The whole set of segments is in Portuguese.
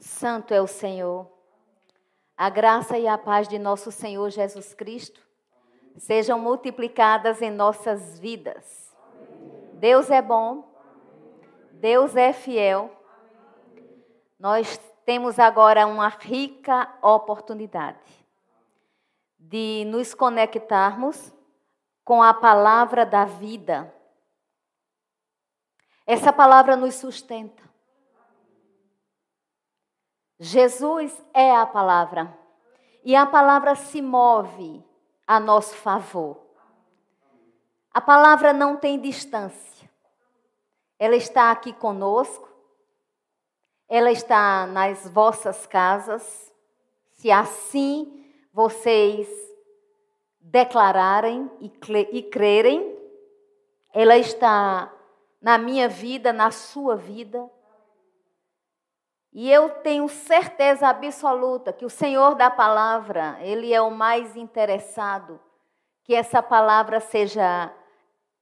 Santo é o Senhor. A graça e a paz de nosso Senhor Jesus Cristo sejam multiplicadas em nossas vidas. Deus é bom, Deus é fiel. Nós temos agora uma rica oportunidade de nos conectarmos com a palavra da vida. Essa palavra nos sustenta. Jesus é a palavra. E a palavra se move a nosso favor. A palavra não tem distância. Ela está aqui conosco. Ela está nas vossas casas. Se assim vocês declararem e crerem, ela está na minha vida, na sua vida. E eu tenho certeza absoluta que o Senhor da palavra, Ele é o mais interessado que essa palavra seja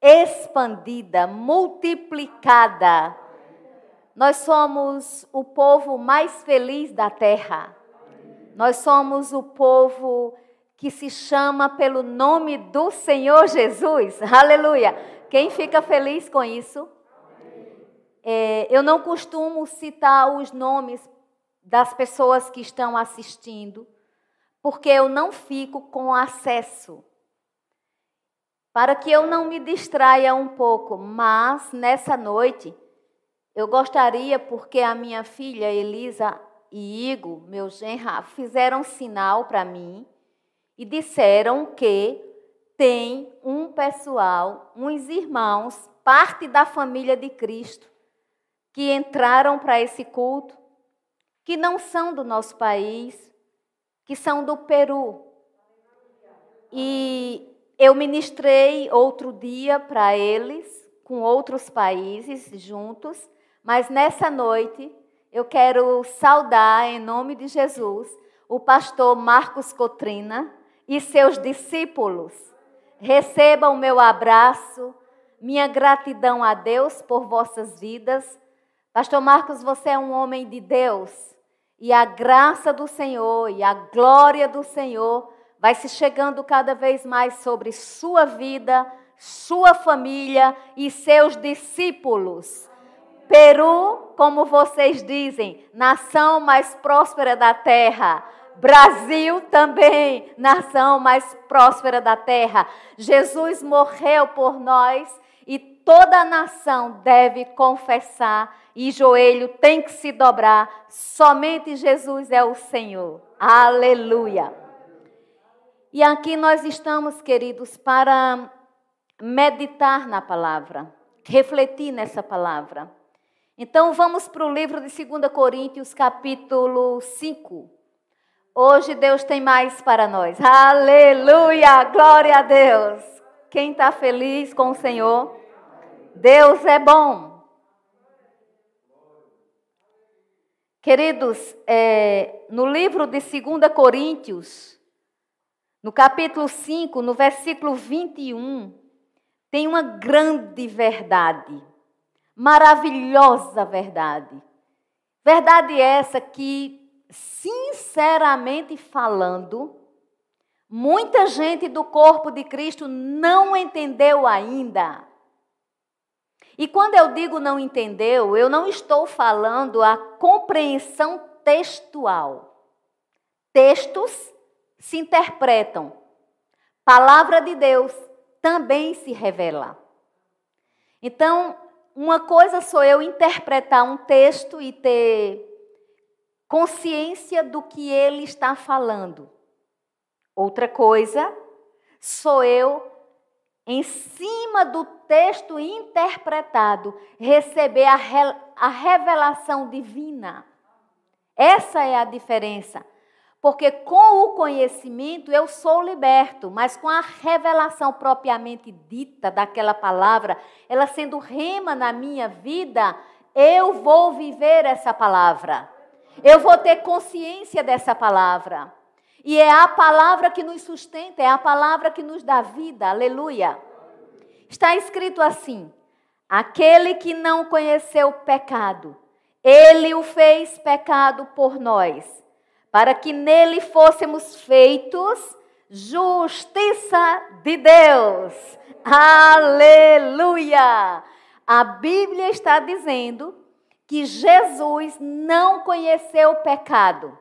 expandida, multiplicada. Nós somos o povo mais feliz da terra. Nós somos o povo que se chama pelo nome do Senhor Jesus. Aleluia. Quem fica feliz com isso? É, eu não costumo citar os nomes das pessoas que estão assistindo, porque eu não fico com acesso. Para que eu não me distraia um pouco, mas nessa noite eu gostaria, porque a minha filha Elisa e Igor, meu genro, fizeram sinal para mim e disseram que tem um pessoal, uns irmãos, parte da família de Cristo, que entraram para esse culto, que não são do nosso país, que são do Peru. E eu ministrei outro dia para eles, com outros países juntos, mas nessa noite eu quero saudar, em nome de Jesus, o pastor Marcos Cotrina e seus discípulos. Recebam o meu abraço, minha gratidão a Deus por vossas vidas Pastor Marcos, você é um homem de Deus. E a graça do Senhor e a glória do Senhor vai se chegando cada vez mais sobre sua vida, sua família e seus discípulos. Peru, como vocês dizem, nação mais próspera da terra. Brasil também, nação mais próspera da terra. Jesus morreu por nós toda nação deve confessar e joelho tem que se dobrar. Somente Jesus é o Senhor. Aleluia. E aqui nós estamos, queridos, para meditar na palavra, refletir nessa palavra. Então vamos para o livro de 2 Coríntios, capítulo 5. Hoje Deus tem mais para nós. Aleluia! Glória a Deus! Quem está feliz com o Senhor? Deus é bom. Queridos, é, no livro de 2 Coríntios, no capítulo 5, no versículo 21, tem uma grande verdade, maravilhosa verdade. Verdade essa que, sinceramente falando, muita gente do corpo de Cristo não entendeu ainda. E quando eu digo não entendeu, eu não estou falando a compreensão textual. Textos se interpretam. Palavra de Deus também se revela. Então, uma coisa sou eu interpretar um texto e ter consciência do que ele está falando. Outra coisa sou eu em cima do texto interpretado, receber a, re, a revelação divina. Essa é a diferença. Porque com o conhecimento eu sou liberto, mas com a revelação propriamente dita daquela palavra, ela sendo rema na minha vida, eu vou viver essa palavra. Eu vou ter consciência dessa palavra. E é a palavra que nos sustenta, é a palavra que nos dá vida. Aleluia. Está escrito assim: aquele que não conheceu pecado, Ele o fez pecado por nós, para que nele fôssemos feitos justiça de Deus. Aleluia! A Bíblia está dizendo que Jesus não conheceu o pecado,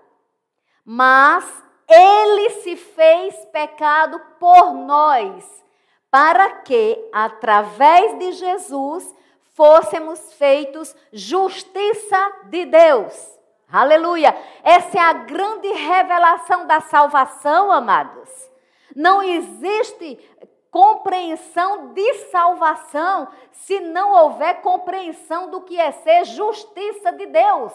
mas ele se fez pecado por nós, para que, através de Jesus, fôssemos feitos justiça de Deus. Aleluia! Essa é a grande revelação da salvação, amados. Não existe compreensão de salvação se não houver compreensão do que é ser justiça de Deus.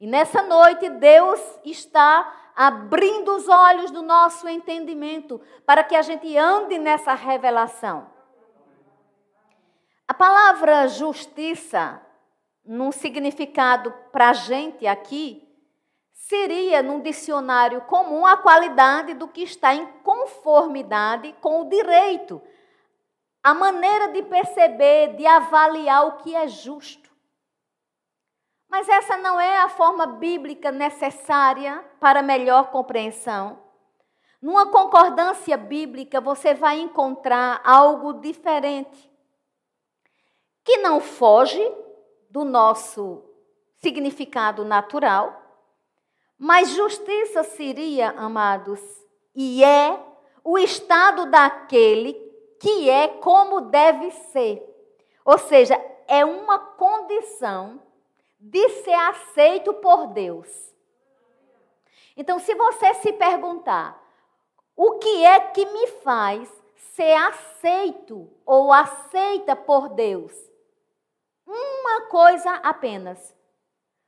E nessa noite, Deus está abrindo os olhos do nosso entendimento para que a gente ande nessa revelação. A palavra justiça, num significado para a gente aqui, seria, num dicionário comum, a qualidade do que está em conformidade com o direito, a maneira de perceber, de avaliar o que é justo. Mas essa não é a forma bíblica necessária para melhor compreensão. Numa concordância bíblica, você vai encontrar algo diferente, que não foge do nosso significado natural, mas justiça seria, amados, e é o estado daquele que é como deve ser. Ou seja, é uma condição de ser aceito por Deus. Então, se você se perguntar, o que é que me faz ser aceito ou aceita por Deus? Uma coisa apenas: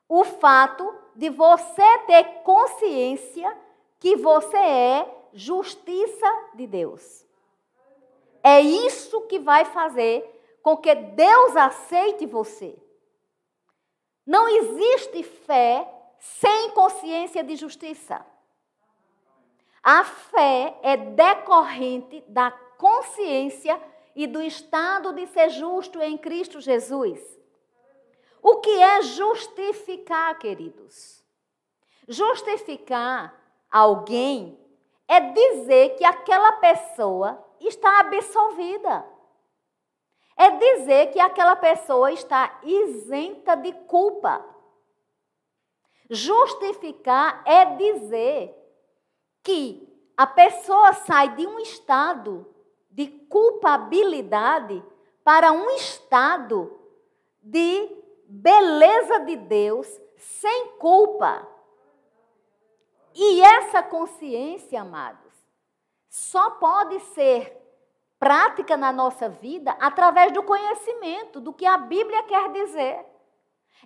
o fato de você ter consciência que você é justiça de Deus. É isso que vai fazer com que Deus aceite você. Não existe fé sem consciência de justiça. A fé é decorrente da consciência e do estado de ser justo em Cristo Jesus. O que é justificar, queridos? Justificar alguém é dizer que aquela pessoa está absolvida. É dizer que aquela pessoa está isenta de culpa. Justificar é dizer que a pessoa sai de um estado de culpabilidade para um estado de beleza de Deus sem culpa. E essa consciência, amados, só pode ser prática na nossa vida através do conhecimento do que a Bíblia quer dizer.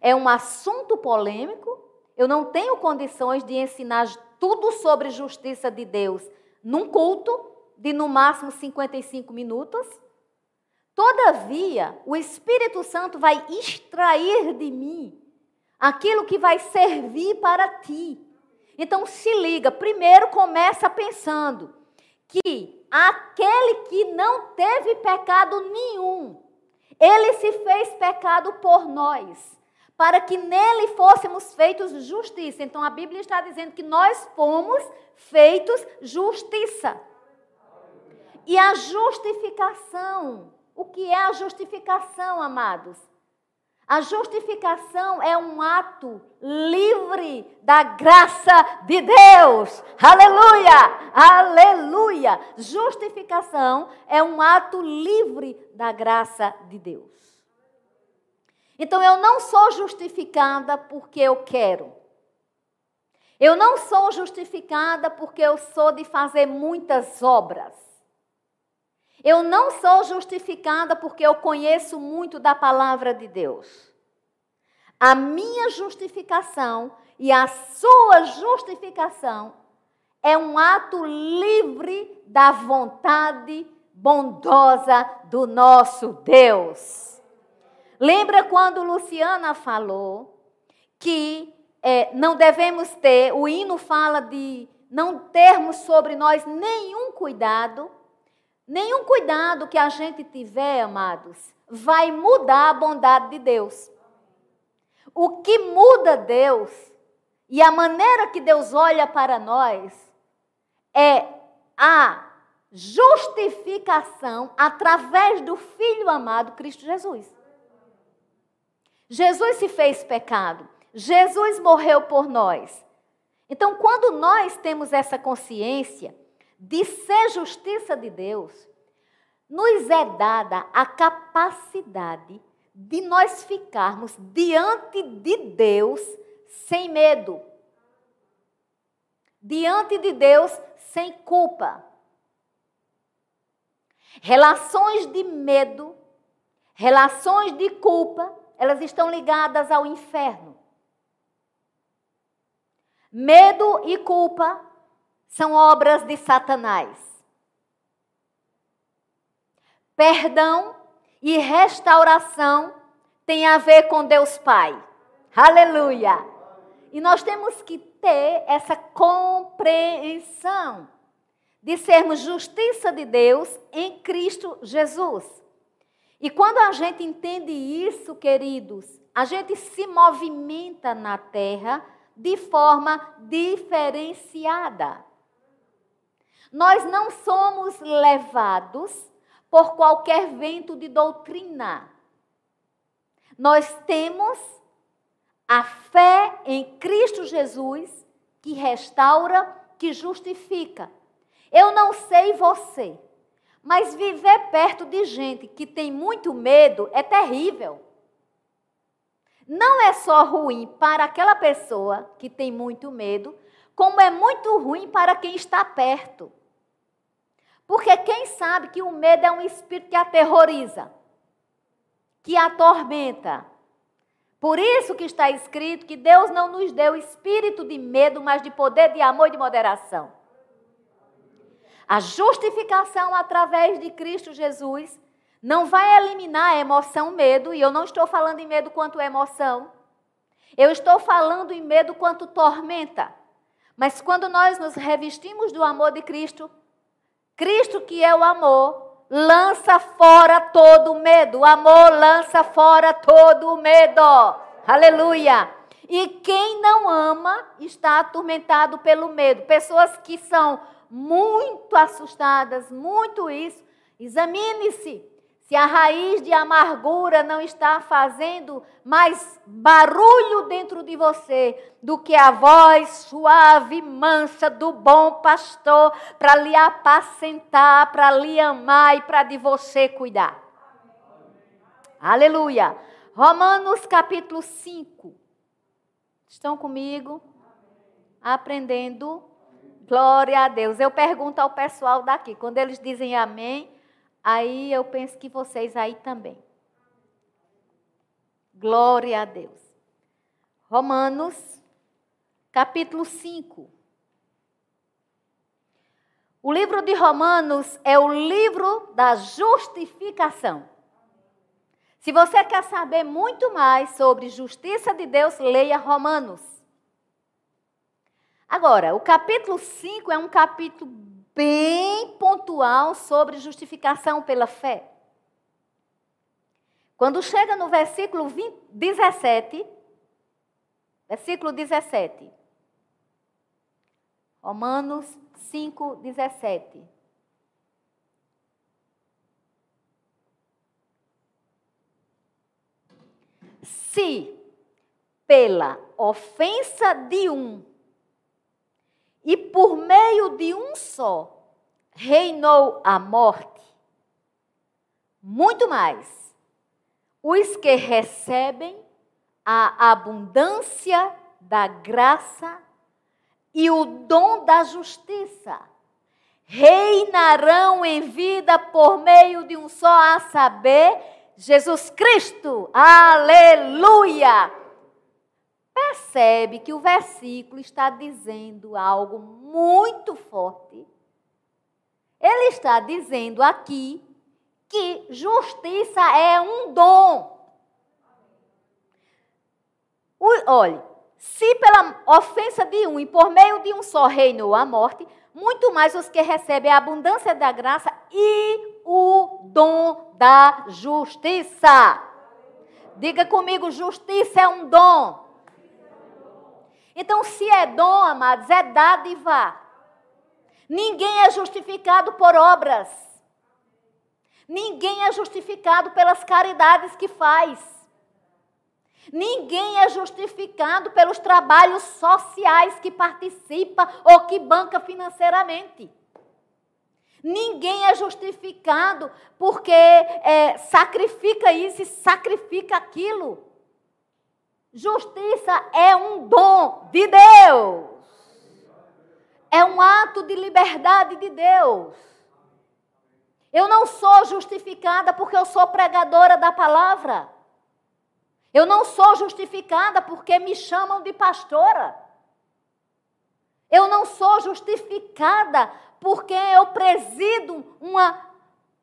É um assunto polêmico, eu não tenho condições de ensinar tudo sobre justiça de Deus num culto de no máximo 55 minutos. Todavia, o Espírito Santo vai extrair de mim aquilo que vai servir para ti. Então se liga, primeiro começa pensando que aquele que não teve pecado nenhum, ele se fez pecado por nós, para que nele fôssemos feitos justiça. Então a Bíblia está dizendo que nós fomos feitos justiça. E a justificação o que é a justificação, amados? A justificação é um ato livre da graça de Deus. Aleluia! Aleluia! Justificação é um ato livre da graça de Deus. Então eu não sou justificada porque eu quero. Eu não sou justificada porque eu sou de fazer muitas obras. Eu não sou justificada porque eu conheço muito da palavra de Deus. A minha justificação e a sua justificação é um ato livre da vontade bondosa do nosso Deus. Lembra quando Luciana falou que é, não devemos ter, o hino fala de não termos sobre nós nenhum cuidado Nenhum cuidado que a gente tiver, amados, vai mudar a bondade de Deus. O que muda Deus e a maneira que Deus olha para nós é a justificação através do Filho amado Cristo Jesus. Jesus se fez pecado. Jesus morreu por nós. Então, quando nós temos essa consciência de ser justiça de Deus, nos é dada a capacidade de nós ficarmos diante de Deus sem medo. Diante de Deus sem culpa. Relações de medo, relações de culpa, elas estão ligadas ao inferno. Medo e culpa são obras de Satanás. Perdão e restauração têm a ver com Deus Pai. Aleluia! E nós temos que ter essa compreensão de sermos justiça de Deus em Cristo Jesus. E quando a gente entende isso, queridos, a gente se movimenta na terra de forma diferenciada. Nós não somos levados por qualquer vento de doutrina. Nós temos a fé em Cristo Jesus que restaura, que justifica. Eu não sei você, mas viver perto de gente que tem muito medo é terrível. Não é só ruim para aquela pessoa que tem muito medo, como é muito ruim para quem está perto. Porque quem sabe que o medo é um espírito que aterroriza, que atormenta. Por isso que está escrito que Deus não nos deu espírito de medo, mas de poder, de amor e de moderação. A justificação através de Cristo Jesus não vai eliminar a emoção medo, e eu não estou falando em medo quanto emoção. Eu estou falando em medo quanto tormenta. Mas quando nós nos revestimos do amor de Cristo, Cristo que é o amor, lança fora todo o medo. O amor lança fora todo o medo. Aleluia. E quem não ama está atormentado pelo medo. Pessoas que são muito assustadas, muito isso. Examine-se se a raiz de amargura não está fazendo mais barulho dentro de você do que a voz suave e mansa do bom pastor para lhe apacentar, para lhe amar e para de você cuidar. Aleluia. Romanos capítulo 5. Estão comigo? Aprendendo Glória a Deus. Eu pergunto ao pessoal daqui, quando eles dizem amém, aí eu penso que vocês aí também. Glória a Deus. Romanos, capítulo 5. O livro de Romanos é o livro da justificação. Se você quer saber muito mais sobre justiça de Deus, leia Romanos. Agora, o capítulo 5 é um capítulo bem pontual sobre justificação pela fé. Quando chega no versículo 20, 17, versículo 17. Romanos 5, 17. Se pela ofensa de um e por meio de um só reinou a morte, muito mais os que recebem a abundância da graça e o dom da justiça reinarão em vida por meio de um só, a saber, Jesus Cristo. Aleluia! Percebe que o versículo está dizendo algo muito forte. Ele está dizendo aqui que justiça é um dom. olhe, se pela ofensa de um e por meio de um só reinou a morte, muito mais os que recebem a abundância da graça e o dom da justiça. Diga comigo: justiça é um dom. Então, se é dom, amados, é dádiva. Ninguém é justificado por obras. Ninguém é justificado pelas caridades que faz. Ninguém é justificado pelos trabalhos sociais que participa ou que banca financeiramente. Ninguém é justificado porque é, sacrifica isso e sacrifica aquilo. Justiça é um dom de Deus. É um ato de liberdade de Deus. Eu não sou justificada porque eu sou pregadora da palavra. Eu não sou justificada porque me chamam de pastora. Eu não sou justificada porque eu presido uma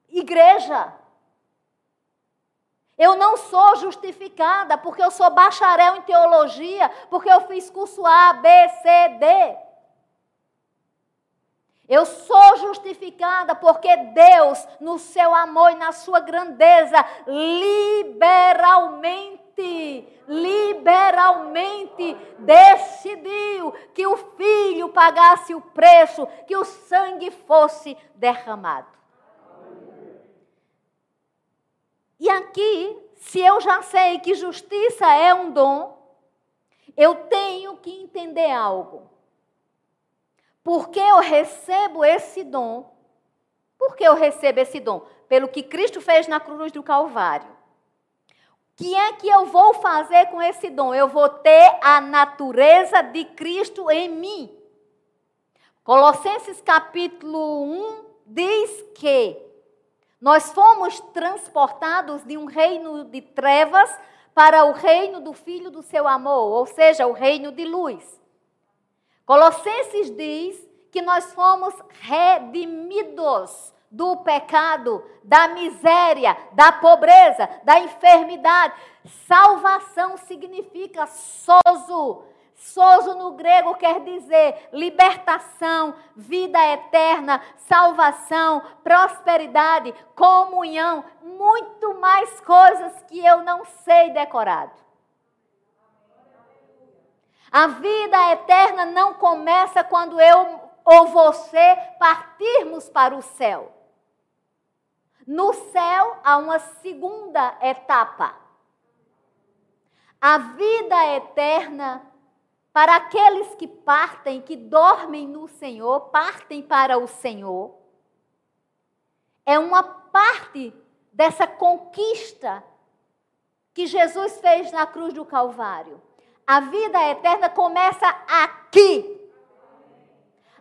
igreja. Eu não sou justificada porque eu sou bacharel em teologia, porque eu fiz curso A, B, C, D. Eu sou justificada porque Deus, no seu amor e na sua grandeza, liberalmente liberalmente decidiu que o filho pagasse o preço, que o sangue fosse derramado. E aqui, se eu já sei que justiça é um dom, eu tenho que entender algo. Porque eu recebo esse dom? Por que eu recebo esse dom? Pelo que Cristo fez na cruz do Calvário que é que eu vou fazer com esse dom? Eu vou ter a natureza de Cristo em mim. Colossenses capítulo 1 diz que nós fomos transportados de um reino de trevas para o reino do Filho do seu amor, ou seja, o reino de luz. Colossenses diz que nós fomos redimidos do pecado, da miséria, da pobreza, da enfermidade. Salvação significa sozo. Sozo no grego quer dizer libertação, vida eterna, salvação, prosperidade, comunhão, muito mais coisas que eu não sei decorado. A vida eterna não começa quando eu ou você partirmos para o céu. No céu há uma segunda etapa. A vida eterna para aqueles que partem, que dormem no Senhor, partem para o Senhor. É uma parte dessa conquista que Jesus fez na cruz do Calvário. A vida eterna começa aqui,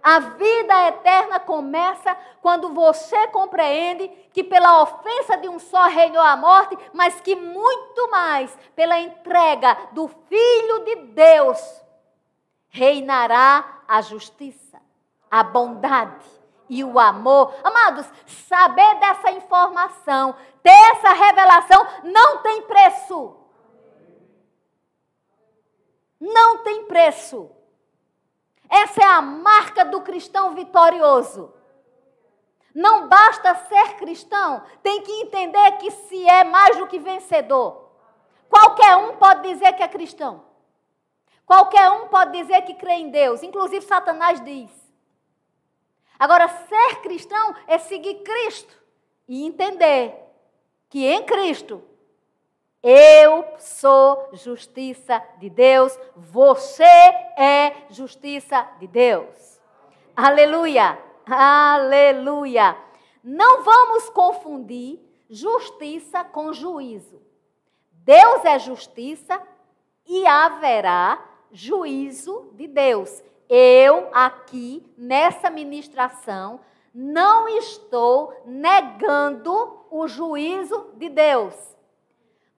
a vida eterna começa quando você compreende que pela ofensa de um só reinou a morte, mas que muito mais pela entrega do Filho de Deus reinará a justiça, a bondade e o amor. Amados, saber dessa informação, ter essa revelação, não tem preço. Não tem preço. Essa é a marca do cristão vitorioso. Não basta ser cristão, tem que entender que se é mais do que vencedor. Qualquer um pode dizer que é cristão. Qualquer um pode dizer que crê em Deus, inclusive Satanás diz. Agora, ser cristão é seguir Cristo e entender que em Cristo eu sou justiça de Deus, você é justiça de Deus. Aleluia, aleluia. Não vamos confundir justiça com juízo. Deus é justiça e haverá juízo de Deus. Eu, aqui, nessa ministração, não estou negando o juízo de Deus.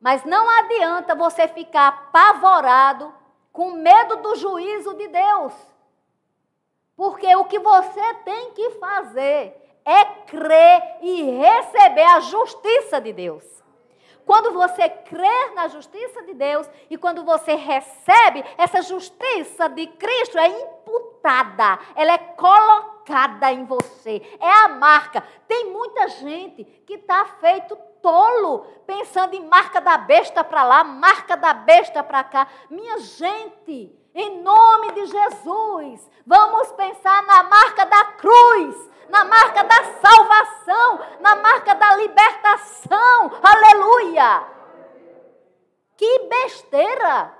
Mas não adianta você ficar apavorado, com medo do juízo de Deus. Porque o que você tem que fazer é crer e receber a justiça de Deus. Quando você crer na justiça de Deus e quando você recebe essa justiça de Cristo, é imputada, ela é colocada em você. É a marca. Tem muita gente que está feito tolo, pensando em marca da besta para lá, marca da besta para cá. Minha gente, em nome de Jesus, vamos pensar na marca da cruz, na marca da salvação, na marca da libertação. Aleluia! Que besteira!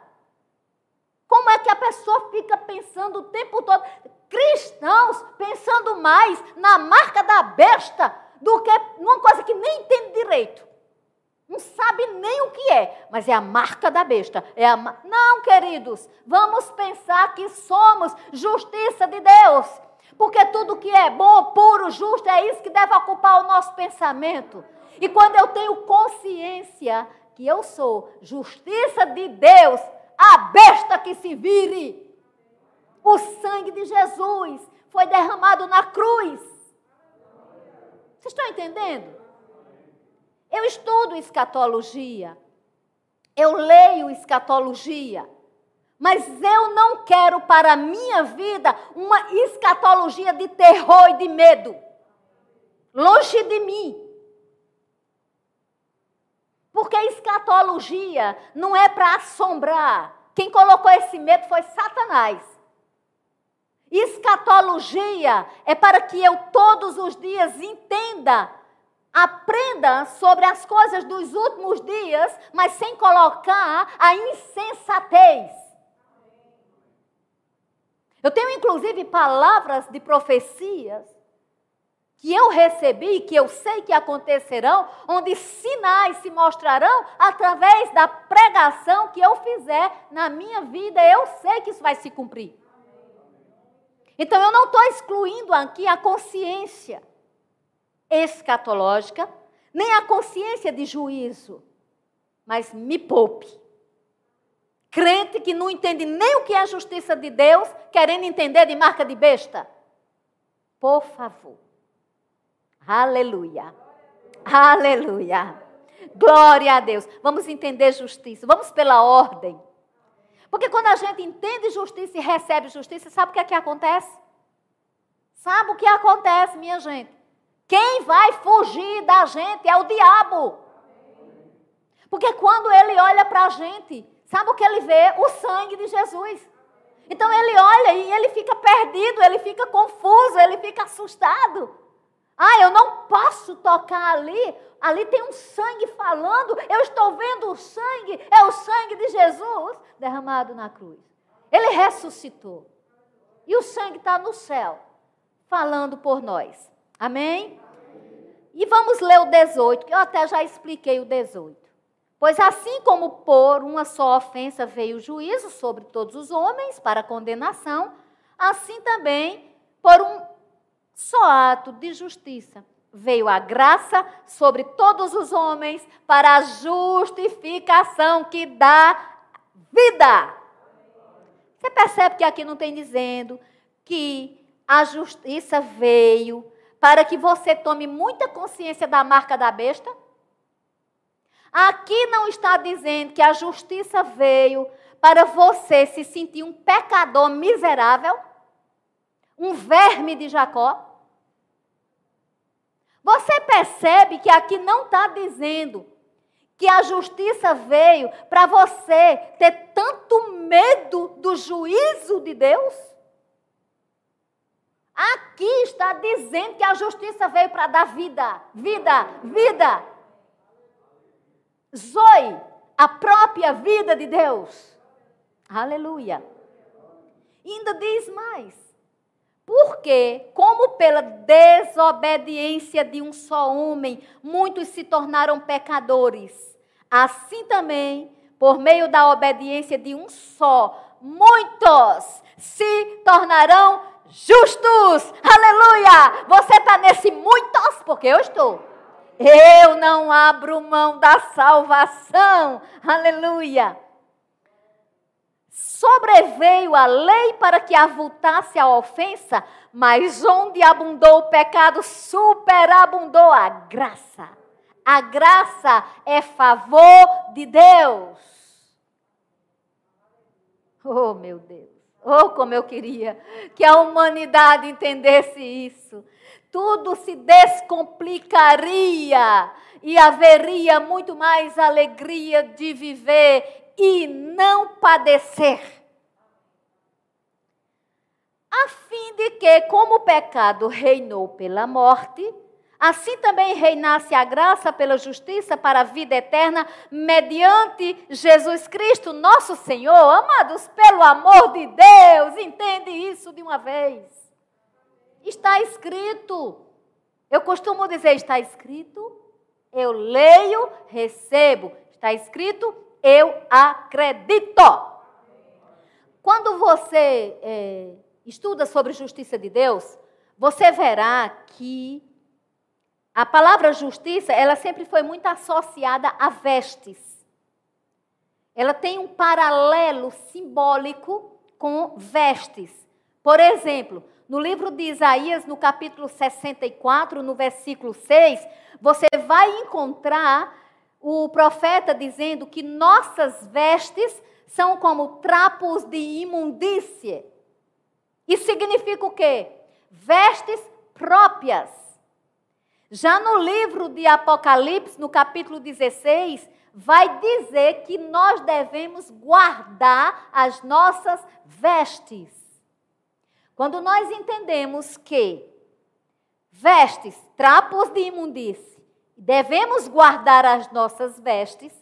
Como é que a pessoa fica pensando o tempo todo? Cristãos pensando mais na marca da besta do que numa coisa que nem entende direito. Não sabe nem o que é, mas é a marca da besta. É a Não, queridos, vamos pensar que somos justiça de Deus. Porque tudo que é bom, puro, justo, é isso que deve ocupar o nosso pensamento. E quando eu tenho consciência que eu sou justiça de Deus, a besta que se vire. O sangue de Jesus foi derramado na cruz. Vocês estão entendendo? Eu estudo escatologia. Eu leio escatologia. Mas eu não quero para a minha vida uma escatologia de terror e de medo. Longe de mim. Porque escatologia não é para assombrar. Quem colocou esse medo foi Satanás. Escatologia é para que eu todos os dias entenda, aprenda sobre as coisas dos últimos dias, mas sem colocar a insensatez. Eu tenho inclusive palavras de profecias que eu recebi, que eu sei que acontecerão, onde sinais se mostrarão através da pregação que eu fizer na minha vida. Eu sei que isso vai se cumprir. Então eu não estou excluindo aqui a consciência escatológica, nem a consciência de juízo, mas me poupe. Crente que não entende nem o que é a justiça de Deus, querendo entender de marca de besta. Por favor. Aleluia. Aleluia. Glória a Deus. Vamos entender justiça. Vamos pela ordem. Porque quando a gente entende justiça e recebe justiça, sabe o que é que acontece? Sabe o que acontece, minha gente? Quem vai fugir da gente é o diabo. Porque quando ele olha para a gente, sabe o que ele vê? O sangue de Jesus. Então ele olha e ele fica perdido, ele fica confuso, ele fica assustado. Ah, eu não posso tocar ali. Ali tem um sangue falando. Eu estou vendo o sangue. É o sangue de Jesus derramado na cruz. Ele ressuscitou. E o sangue está no céu, falando por nós. Amém? E vamos ler o 18, que eu até já expliquei o 18. Pois assim como por uma só ofensa veio o juízo sobre todos os homens para condenação, assim também por um só ato de justiça. Veio a graça sobre todos os homens para a justificação que dá vida. Você percebe que aqui não tem dizendo que a justiça veio para que você tome muita consciência da marca da besta? Aqui não está dizendo que a justiça veio para você se sentir um pecador miserável, um verme de Jacó. Você percebe que aqui não está dizendo que a justiça veio para você ter tanto medo do juízo de Deus? Aqui está dizendo que a justiça veio para dar vida, vida, vida. Zoe, a própria vida de Deus. Aleluia. E ainda diz mais. Porque, como pela desobediência de um só homem, muitos se tornaram pecadores, assim também, por meio da obediência de um só, muitos se tornarão justos. Aleluia! Você está nesse muitos, porque eu estou. Eu não abro mão da salvação. Aleluia! Sobreveio a lei para que avultasse a ofensa, mas onde abundou o pecado, superabundou a graça. A graça é favor de Deus. Oh, meu Deus. Oh, como eu queria que a humanidade entendesse isso. Tudo se descomplicaria e haveria muito mais alegria de viver e não padecer. A fim de que, como o pecado reinou pela morte, assim também reinasse a graça pela justiça para a vida eterna, mediante Jesus Cristo, nosso Senhor. Amados, pelo amor de Deus, entende isso de uma vez. Está escrito. Eu costumo dizer: está escrito, eu leio, recebo. Está escrito, eu acredito. Quando você é, estuda sobre justiça de Deus, você verá que a palavra justiça, ela sempre foi muito associada a vestes. Ela tem um paralelo simbólico com vestes. Por exemplo, no livro de Isaías, no capítulo 64, no versículo 6, você vai encontrar o profeta dizendo que nossas vestes são como trapos de imundície. Isso significa o quê? Vestes próprias. Já no livro de Apocalipse, no capítulo 16, vai dizer que nós devemos guardar as nossas vestes. Quando nós entendemos que vestes, trapos de imundície, devemos guardar as nossas vestes,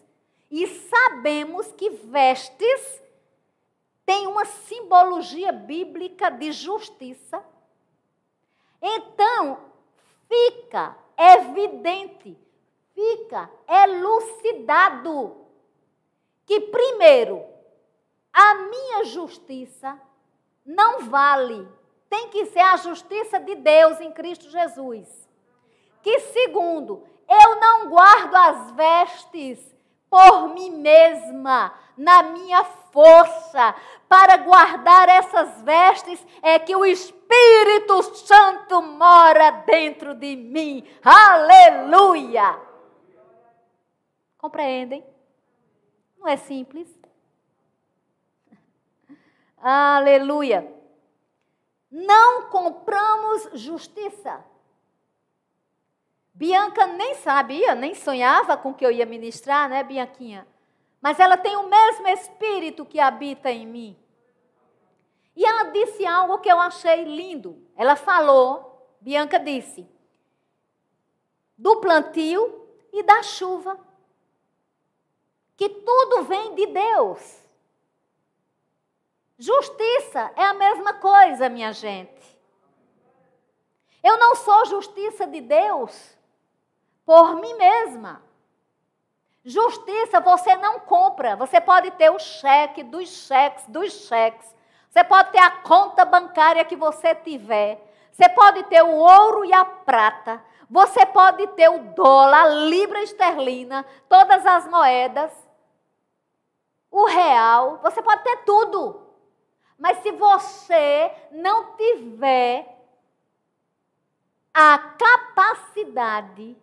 e sabemos que vestes tem uma simbologia bíblica de justiça. Então, fica evidente, fica elucidado que, primeiro, a minha justiça não vale, tem que ser a justiça de Deus em Cristo Jesus. Que, segundo, eu não guardo as vestes por mim mesma, na minha força, para guardar essas vestes, é que o Espírito Santo mora dentro de mim. Aleluia! Compreendem? Não é simples? Aleluia! Não compramos justiça. Bianca nem sabia, nem sonhava com que eu ia ministrar, né, Bianquinha? Mas ela tem o mesmo espírito que habita em mim. E ela disse algo que eu achei lindo. Ela falou, Bianca disse, do plantio e da chuva. Que tudo vem de Deus. Justiça é a mesma coisa, minha gente. Eu não sou justiça de Deus por mim mesma. Justiça você não compra. Você pode ter o cheque dos cheques, dos cheques. Você pode ter a conta bancária que você tiver. Você pode ter o ouro e a prata. Você pode ter o dólar, a libra esterlina, todas as moedas, o real. Você pode ter tudo. Mas se você não tiver a capacidade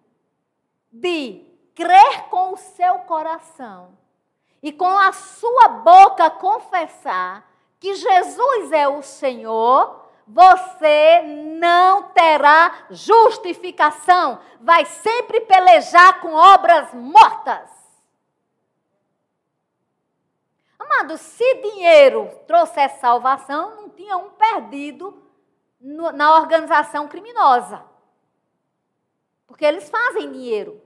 de crer com o seu coração e com a sua boca confessar que Jesus é o Senhor, você não terá justificação. Vai sempre pelejar com obras mortas. Amado, se dinheiro trouxesse salvação, não tinha um perdido na organização criminosa. Porque eles fazem dinheiro.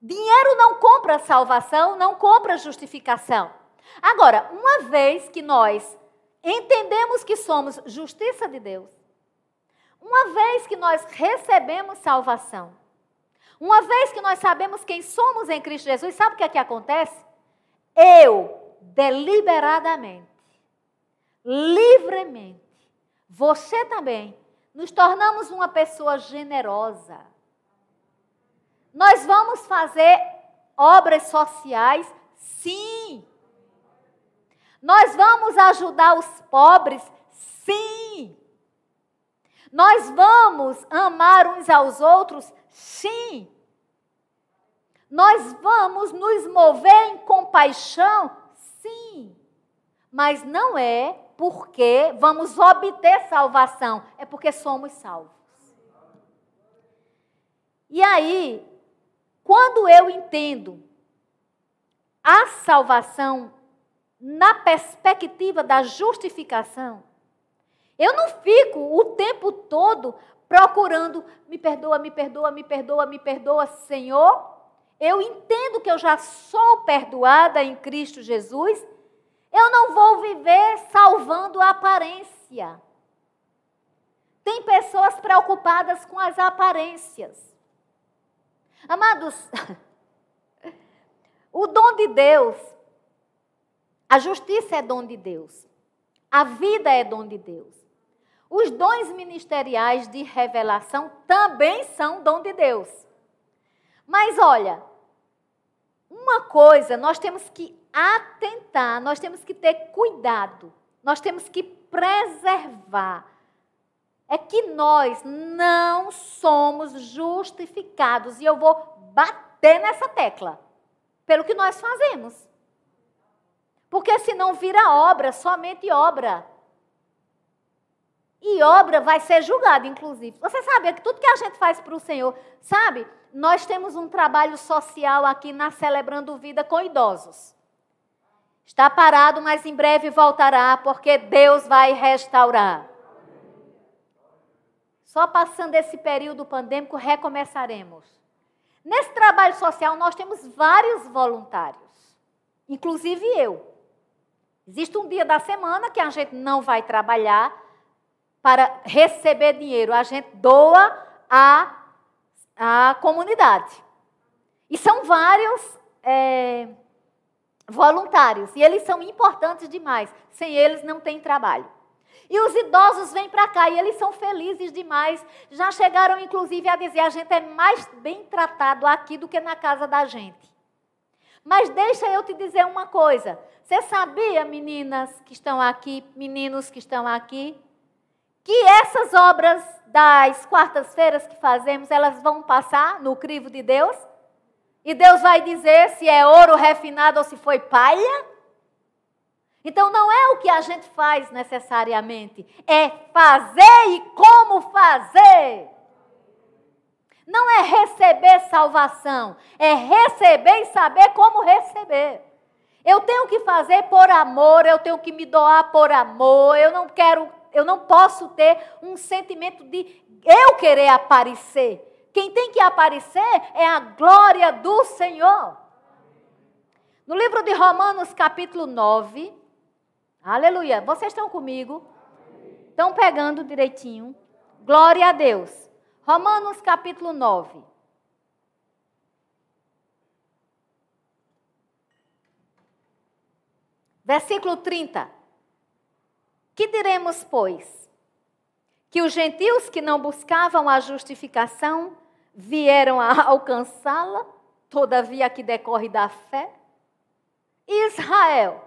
Dinheiro não compra salvação, não compra justificação. Agora, uma vez que nós entendemos que somos justiça de Deus, uma vez que nós recebemos salvação, uma vez que nós sabemos quem somos em Cristo Jesus, sabe o que é que acontece? Eu, deliberadamente, livremente, você também, nos tornamos uma pessoa generosa. Nós vamos fazer obras sociais? Sim. Nós vamos ajudar os pobres? Sim. Nós vamos amar uns aos outros? Sim. Nós vamos nos mover em compaixão? Sim. Mas não é porque vamos obter salvação, é porque somos salvos. E aí, quando eu entendo a salvação na perspectiva da justificação, eu não fico o tempo todo procurando, me perdoa, me perdoa, me perdoa, me perdoa, Senhor. Eu entendo que eu já sou perdoada em Cristo Jesus. Eu não vou viver salvando a aparência. Tem pessoas preocupadas com as aparências. Amados, o dom de Deus, a justiça é dom de Deus, a vida é dom de Deus. Os dons ministeriais de revelação também são dom de Deus. Mas olha, uma coisa nós temos que atentar, nós temos que ter cuidado, nós temos que preservar. É que nós não somos justificados, e eu vou bater nessa tecla, pelo que nós fazemos. Porque senão vira obra, somente obra. E obra vai ser julgada, inclusive. Você sabe que tudo que a gente faz para o Senhor, sabe? Nós temos um trabalho social aqui na Celebrando Vida com idosos. Está parado, mas em breve voltará, porque Deus vai restaurar. Só passando esse período pandêmico, recomeçaremos. Nesse trabalho social, nós temos vários voluntários, inclusive eu. Existe um dia da semana que a gente não vai trabalhar, para receber dinheiro, a gente doa à, à comunidade. E são vários é, voluntários, e eles são importantes demais. Sem eles não tem trabalho. E os idosos vêm para cá e eles são felizes demais. Já chegaram, inclusive, a dizer: a gente é mais bem tratado aqui do que na casa da gente. Mas deixa eu te dizer uma coisa. Você sabia, meninas que estão aqui, meninos que estão aqui, que essas obras das quartas-feiras que fazemos, elas vão passar no crivo de Deus? E Deus vai dizer se é ouro refinado ou se foi palha? Então não é o que a gente faz necessariamente, é fazer e como fazer. Não é receber salvação, é receber e saber como receber. Eu tenho que fazer por amor, eu tenho que me doar por amor, eu não quero eu não posso ter um sentimento de eu querer aparecer. Quem tem que aparecer é a glória do Senhor. No livro de Romanos, capítulo 9, aleluia, vocês estão comigo? Estão pegando direitinho? Glória a Deus. Romanos, capítulo 9. Versículo 30. Que diremos, pois? Que os gentios que não buscavam a justificação vieram a alcançá-la, todavia que decorre da fé? Israel,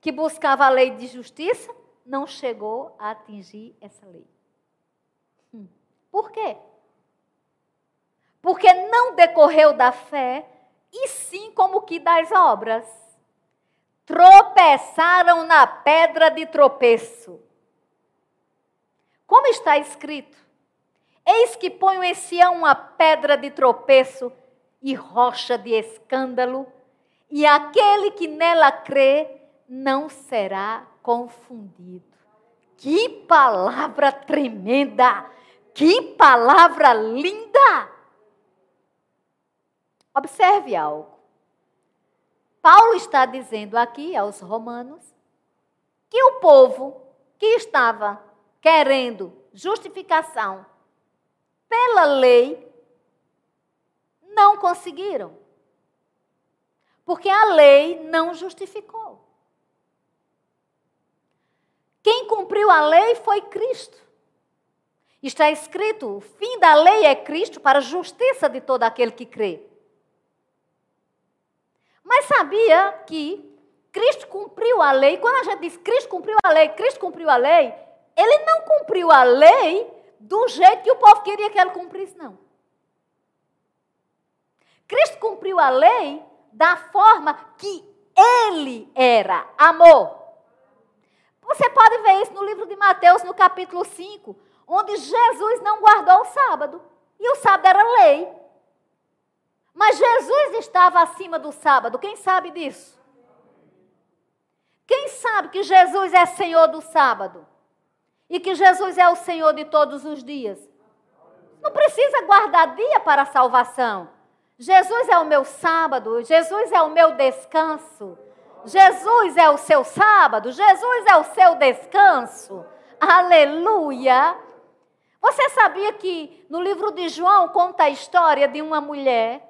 que buscava a lei de justiça, não chegou a atingir essa lei. Hum. Por quê? Porque não decorreu da fé, e sim como que das obras tropeçaram na pedra de tropeço. Como está escrito? Eis que ponho em Sião uma pedra de tropeço e rocha de escândalo, e aquele que nela crê não será confundido. Que palavra tremenda! Que palavra linda! Observe algo. Paulo está dizendo aqui aos romanos que o povo que estava querendo justificação pela lei não conseguiram. Porque a lei não justificou. Quem cumpriu a lei foi Cristo. Está escrito: o fim da lei é Cristo para a justiça de todo aquele que crê. Mas sabia que Cristo cumpriu a lei. Quando a gente diz Cristo cumpriu a lei, Cristo cumpriu a lei, ele não cumpriu a lei do jeito que o povo queria que ele cumprisse, não. Cristo cumpriu a lei da forma que ele era amor. isso no livro de Mateus, no capítulo 5, onde Jesus não guardou o sábado. E o sábado era lei. Mas Jesus estava acima do sábado. Quem sabe disso? Quem sabe que Jesus é Senhor do sábado? E que Jesus é o Senhor de todos os dias? Não precisa guardar dia para a salvação. Jesus é o meu sábado, Jesus é o meu descanso. Jesus é o seu sábado, Jesus é o seu descanso. Aleluia! Você sabia que no livro de João conta a história de uma mulher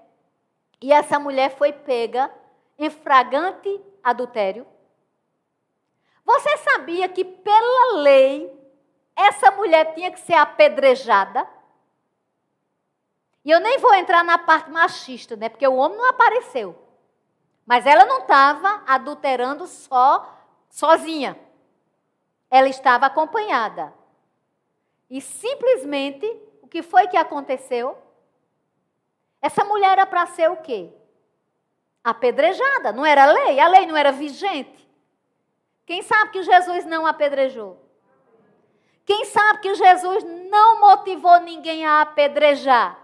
e essa mulher foi pega em fragante adultério? Você sabia que pela lei essa mulher tinha que ser apedrejada? E eu nem vou entrar na parte machista, né? Porque o homem não apareceu. Mas ela não estava adulterando só sozinha. Ela estava acompanhada. E simplesmente, o que foi que aconteceu? Essa mulher era para ser o quê? Apedrejada. Não era lei, a lei não era vigente. Quem sabe que Jesus não apedrejou? Quem sabe que Jesus não motivou ninguém a apedrejar?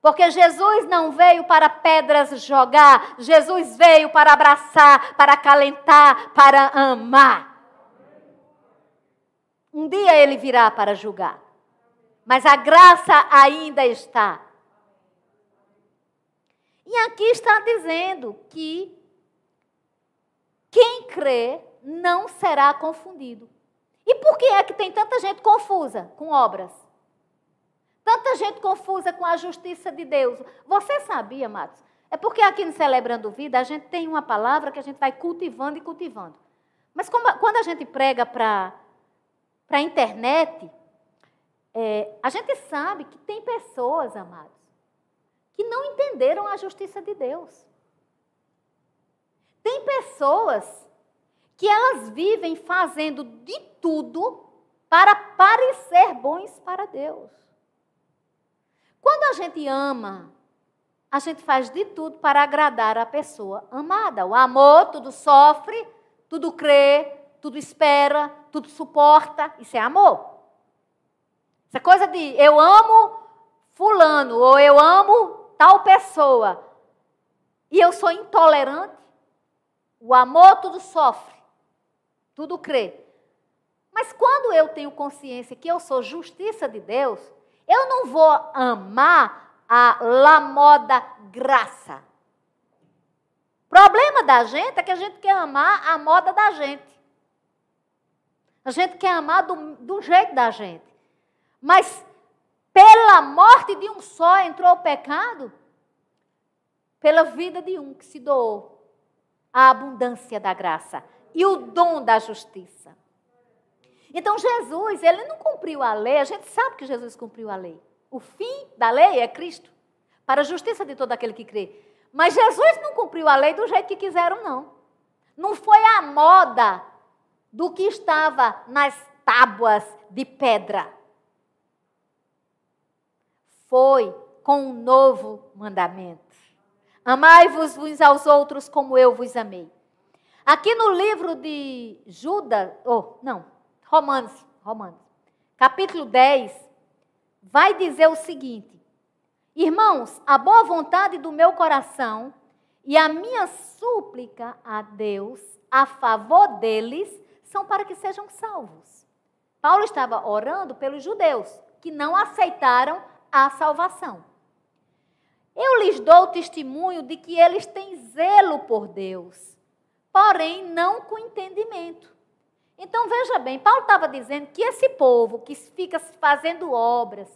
Porque Jesus não veio para pedras jogar, Jesus veio para abraçar, para acalentar, para amar. Um dia ele virá para julgar, mas a graça ainda está. E aqui está dizendo que quem crê não será confundido. E por que é que tem tanta gente confusa com obras? Tanta gente confusa com a justiça de Deus. Você sabia, Matos? É porque aqui no Celebrando Vida a gente tem uma palavra que a gente vai cultivando e cultivando. Mas quando a gente prega para a internet, é, a gente sabe que tem pessoas, amados, que não entenderam a justiça de Deus. Tem pessoas que elas vivem fazendo de tudo para parecer bons para Deus. Quando a gente ama, a gente faz de tudo para agradar a pessoa amada. O amor, tudo sofre, tudo crê, tudo espera, tudo suporta. Isso é amor. Essa coisa de eu amo fulano ou eu amo tal pessoa e eu sou intolerante. O amor tudo sofre, tudo crê. Mas quando eu tenho consciência que eu sou justiça de Deus, eu não vou amar a la moda graça. Problema da gente é que a gente quer amar a moda da gente. A gente quer amar do, do jeito da gente. Mas pela morte de um só entrou o pecado, pela vida de um que se doou a abundância da graça e o dom da justiça. Então Jesus, ele não cumpriu a lei, a gente sabe que Jesus cumpriu a lei. O fim da lei é Cristo, para a justiça de todo aquele que crê. Mas Jesus não cumpriu a lei do jeito que quiseram, não. Não foi a moda do que estava nas tábuas de pedra. Foi com um novo mandamento. Amai-vos uns aos outros como eu vos amei. Aqui no livro de Judas, oh, não, Romanos, Romanos, capítulo 10, vai dizer o seguinte: Irmãos, a boa vontade do meu coração e a minha súplica a Deus a favor deles são para que sejam salvos. Paulo estava orando pelos judeus que não aceitaram a salvação. Eu lhes dou testemunho de que eles têm zelo por Deus, porém não com entendimento. Então veja bem, Paulo estava dizendo que esse povo que fica fazendo obras,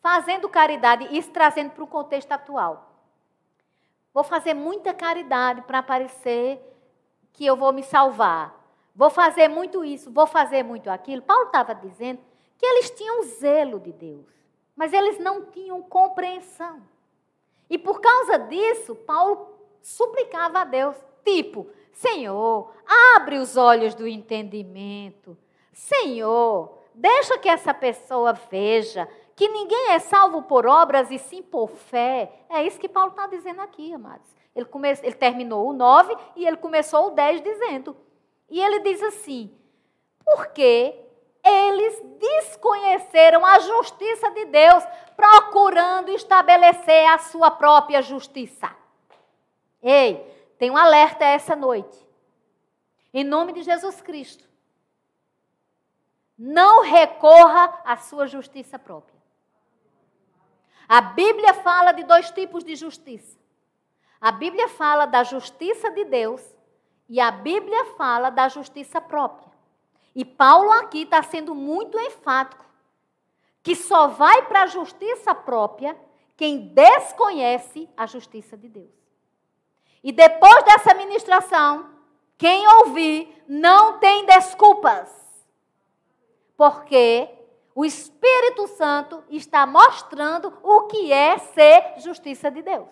fazendo caridade, isso trazendo para o contexto atual. Vou fazer muita caridade para parecer que eu vou me salvar. Vou fazer muito isso, vou fazer muito aquilo. Paulo estava dizendo que eles tinham zelo de Deus, mas eles não tinham compreensão. E por causa disso, Paulo suplicava a Deus, tipo, Senhor, abre os olhos do entendimento. Senhor, deixa que essa pessoa veja que ninguém é salvo por obras e sim por fé. É isso que Paulo está dizendo aqui, amados. Ele, come... ele terminou o 9 e ele começou o 10 dizendo. E ele diz assim: porque eles desconheceram a justiça de Deus, procurando estabelecer a sua própria justiça. Ei, tem um alerta essa noite. Em nome de Jesus Cristo. Não recorra à sua justiça própria. A Bíblia fala de dois tipos de justiça. A Bíblia fala da justiça de Deus e a Bíblia fala da justiça própria. E Paulo aqui está sendo muito enfático que só vai para a justiça própria quem desconhece a justiça de Deus. E depois dessa ministração, quem ouvir não tem desculpas, porque o Espírito Santo está mostrando o que é ser justiça de Deus.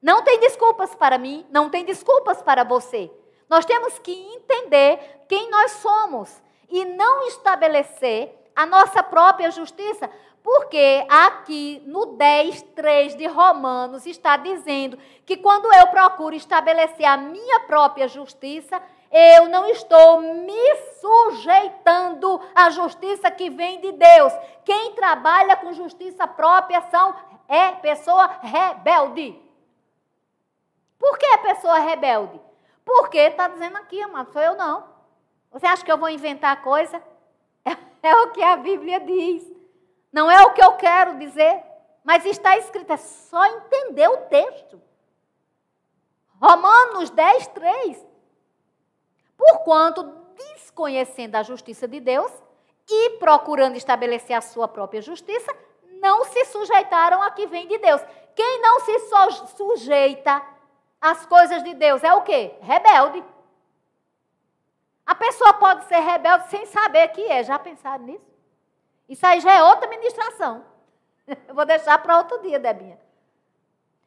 Não tem desculpas para mim, não tem desculpas para você. Nós temos que entender quem nós somos e não estabelecer a nossa própria justiça, porque aqui no 10, 3 de Romanos está dizendo que quando eu procuro estabelecer a minha própria justiça, eu não estou me sujeitando à justiça que vem de Deus. Quem trabalha com justiça própria são é pessoa rebelde. Por que pessoa rebelde? Porque está dizendo aqui, amado, sou eu não. Você acha que eu vou inventar coisa? É, é o que a Bíblia diz. Não é o que eu quero dizer, mas está escrito, é só entender o texto. Romanos 10, 3. Porquanto, desconhecendo a justiça de Deus e procurando estabelecer a sua própria justiça, não se sujeitaram a que vem de Deus. Quem não se sujeita às coisas de Deus é o quê? Rebelde. A pessoa pode ser rebelde sem saber que é. Já pensaram nisso? Isso aí já é outra ministração. Eu vou deixar para outro dia, Debinha.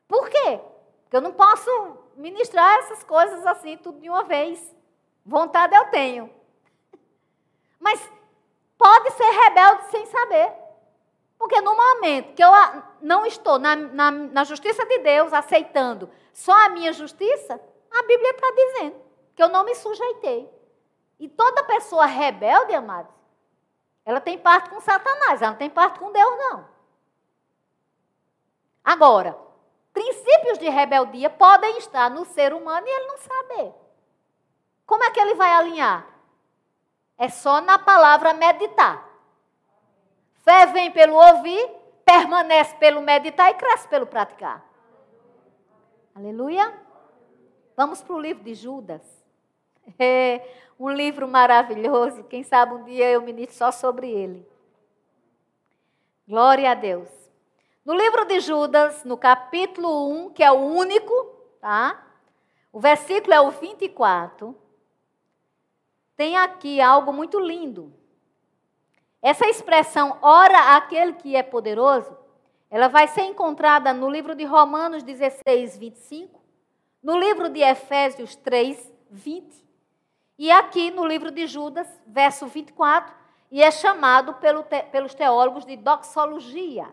Por quê? Porque eu não posso ministrar essas coisas assim, tudo de uma vez. Vontade eu tenho. Mas pode ser rebelde sem saber. Porque no momento que eu não estou na, na, na justiça de Deus, aceitando só a minha justiça, a Bíblia está dizendo que eu não me sujeitei. E toda pessoa rebelde, amados, ela tem parte com Satanás, ela não tem parte com Deus, não. Agora, princípios de rebeldia podem estar no ser humano e ele não saber. Como é que ele vai alinhar? É só na palavra meditar. Fé vem pelo ouvir, permanece pelo meditar e cresce pelo praticar. Aleluia. Vamos para o livro de Judas. É um livro maravilhoso. Quem sabe um dia eu ministro só sobre ele. Glória a Deus. No livro de Judas, no capítulo 1, que é o único, tá? O versículo é o 24. Tem aqui algo muito lindo. Essa expressão, ora aquele que é poderoso, ela vai ser encontrada no livro de Romanos 16, 25, no livro de Efésios 3, 20 e aqui no livro de Judas, verso 24, e é chamado pelo te, pelos teólogos de doxologia.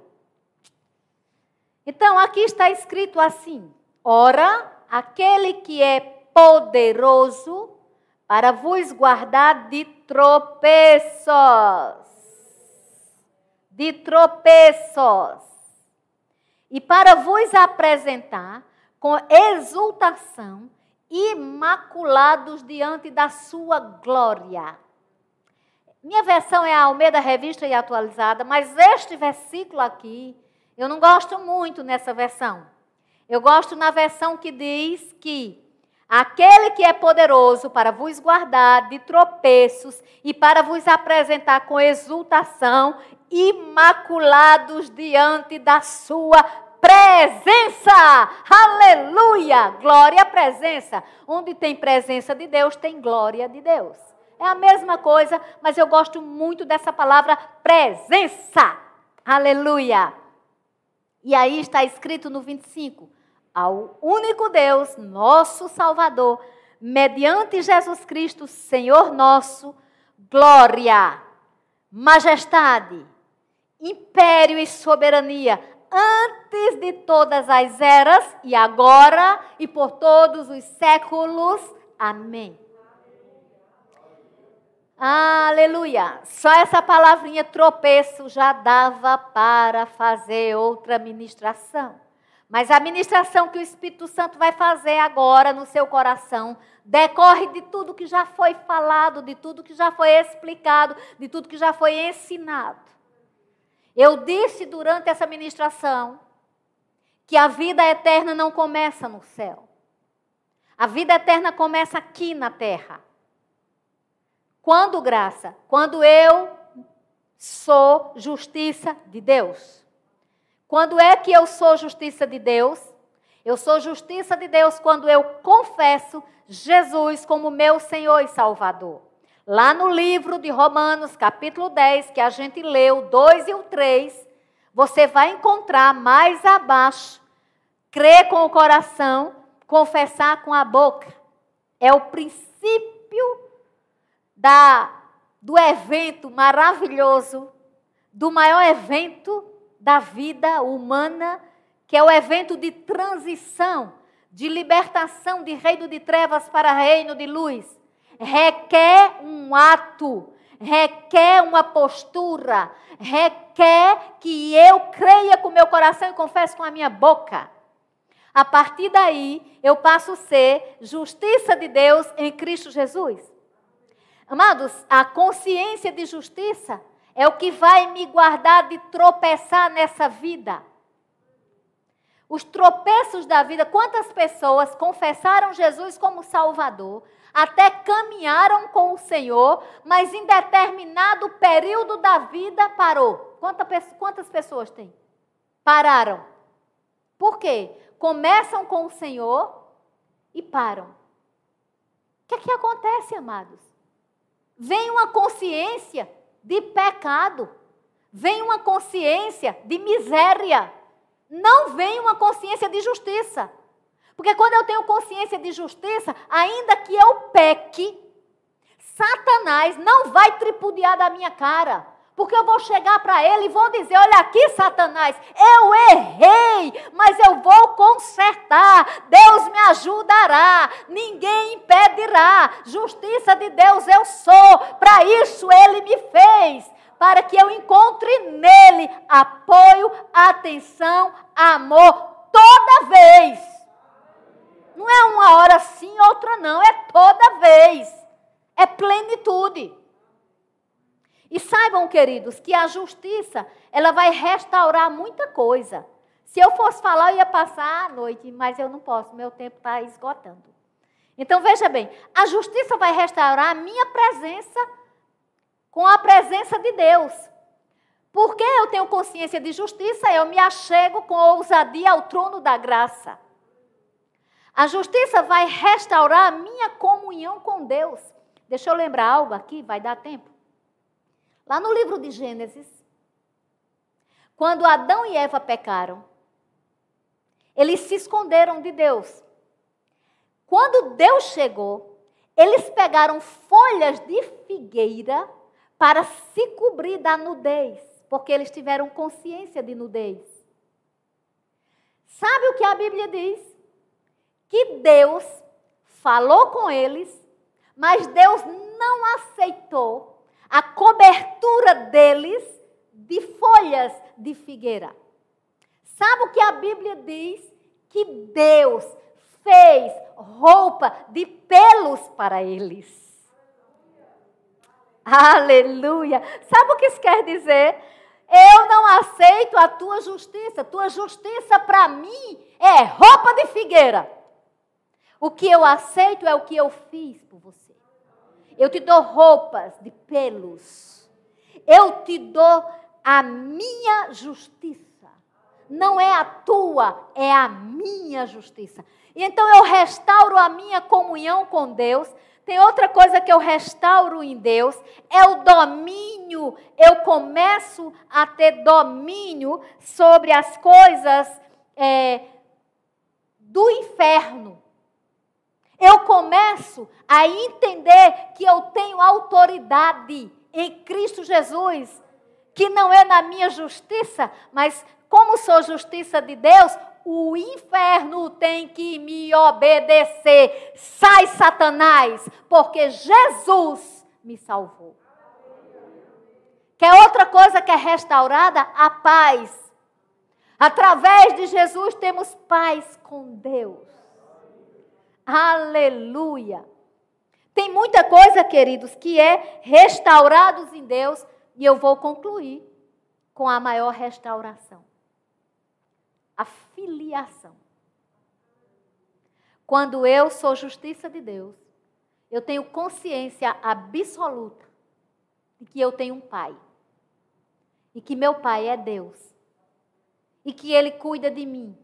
Então, aqui está escrito assim: Ora, aquele que é poderoso para vos guardar de tropeços. De tropeços. E para vos apresentar com exultação imaculados diante da sua glória. Minha versão é a Almeida Revista e Atualizada, mas este versículo aqui, eu não gosto muito nessa versão. Eu gosto na versão que diz que aquele que é poderoso para vos guardar de tropeços e para vos apresentar com exultação, imaculados diante da sua presença. Aleluia! Glória à presença. Onde tem presença de Deus, tem glória de Deus. É a mesma coisa, mas eu gosto muito dessa palavra presença. Aleluia! E aí está escrito no 25: Ao único Deus, nosso Salvador, mediante Jesus Cristo, Senhor nosso, glória, majestade, império e soberania antes de todas as eras, e agora e por todos os séculos. Amém. Aleluia. Só essa palavrinha tropeço já dava para fazer outra ministração. Mas a ministração que o Espírito Santo vai fazer agora no seu coração decorre de tudo que já foi falado, de tudo que já foi explicado, de tudo que já foi ensinado. Eu disse durante essa ministração que a vida eterna não começa no céu. A vida eterna começa aqui na terra. Quando graça? Quando eu sou justiça de Deus. Quando é que eu sou justiça de Deus? Eu sou justiça de Deus quando eu confesso Jesus como meu Senhor e Salvador. Lá no livro de Romanos, capítulo 10, que a gente leu, 2 e o 3, você vai encontrar mais abaixo, crer com o coração, confessar com a boca. É o princípio da, do evento maravilhoso, do maior evento da vida humana, que é o evento de transição, de libertação de reino de trevas para reino de luz. Requer um ato, requer uma postura, requer que eu creia com meu coração e confesse com a minha boca. A partir daí, eu passo a ser justiça de Deus em Cristo Jesus. Amados, a consciência de justiça é o que vai me guardar de tropeçar nessa vida. Os tropeços da vida, quantas pessoas confessaram Jesus como Salvador, até caminharam com o Senhor, mas em determinado período da vida parou. Quantas pessoas tem? Pararam. Por quê? Começam com o Senhor e param. O que é que acontece, amados? Vem uma consciência de pecado, vem uma consciência de miséria, não vem uma consciência de justiça. Porque quando eu tenho consciência de justiça, ainda que eu peque, Satanás não vai tripudiar da minha cara. Porque eu vou chegar para ele e vou dizer: Olha aqui, Satanás, eu errei, mas eu vou consertar. Deus me ajudará, ninguém impedirá. Justiça de Deus eu sou, para isso ele me fez. Para que eu encontre nele apoio, atenção, amor, toda vez. Não é uma hora sim, outra não, é toda vez. É plenitude. E saibam, queridos, que a justiça, ela vai restaurar muita coisa. Se eu fosse falar, eu ia passar a noite, mas eu não posso, meu tempo está esgotando. Então veja bem, a justiça vai restaurar a minha presença com a presença de Deus. Porque eu tenho consciência de justiça, eu me achego com ousadia ao trono da graça. A justiça vai restaurar a minha comunhão com Deus. Deixa eu lembrar algo aqui, vai dar tempo. Lá no livro de Gênesis, quando Adão e Eva pecaram, eles se esconderam de Deus. Quando Deus chegou, eles pegaram folhas de figueira para se cobrir da nudez, porque eles tiveram consciência de nudez. Sabe o que a Bíblia diz? Que Deus falou com eles, mas Deus não aceitou a cobertura deles de folhas de figueira. Sabe o que a Bíblia diz? Que Deus fez roupa de pelos para eles. Aleluia! Sabe o que isso quer dizer? Eu não aceito a tua justiça. Tua justiça para mim é roupa de figueira. O que eu aceito é o que eu fiz por você. Eu te dou roupas de pelos. Eu te dou a minha justiça. Não é a tua, é a minha justiça. E então eu restauro a minha comunhão com Deus. Tem outra coisa que eu restauro em Deus, é o domínio. Eu começo a ter domínio sobre as coisas é, do inferno eu começo a entender que eu tenho autoridade em Cristo Jesus, que não é na minha justiça, mas como sou justiça de Deus, o inferno tem que me obedecer. Sai, Satanás, porque Jesus me salvou. Quer outra coisa que é restaurada? A paz. Através de Jesus temos paz com Deus. Aleluia. Tem muita coisa, queridos, que é restaurados em Deus e eu vou concluir com a maior restauração. A filiação. Quando eu sou justiça de Deus, eu tenho consciência absoluta de que eu tenho um pai e que meu pai é Deus, e que ele cuida de mim,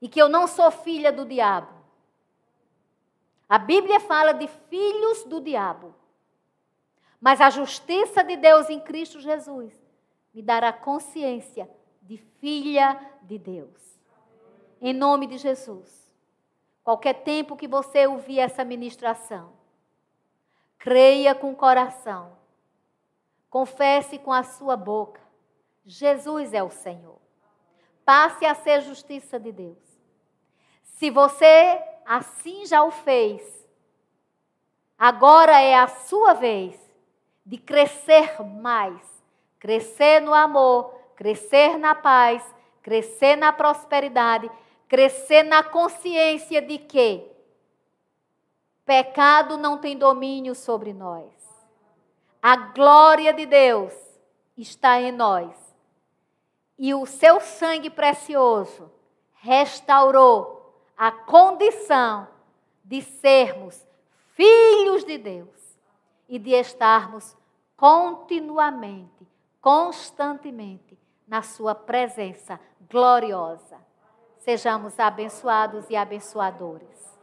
e que eu não sou filha do diabo. A Bíblia fala de filhos do diabo. Mas a justiça de Deus em Cristo Jesus me dará consciência de filha de Deus. Em nome de Jesus. Qualquer tempo que você ouvir essa ministração, creia com o coração Confesse com a sua boca: Jesus é o Senhor. Passe a ser justiça de Deus. Se você assim já o fez, agora é a sua vez de crescer mais, crescer no amor, crescer na paz, crescer na prosperidade, crescer na consciência de que pecado não tem domínio sobre nós. A glória de Deus está em nós. E o seu sangue precioso restaurou a condição de sermos filhos de Deus e de estarmos continuamente, constantemente na Sua presença gloriosa. Sejamos abençoados e abençoadores.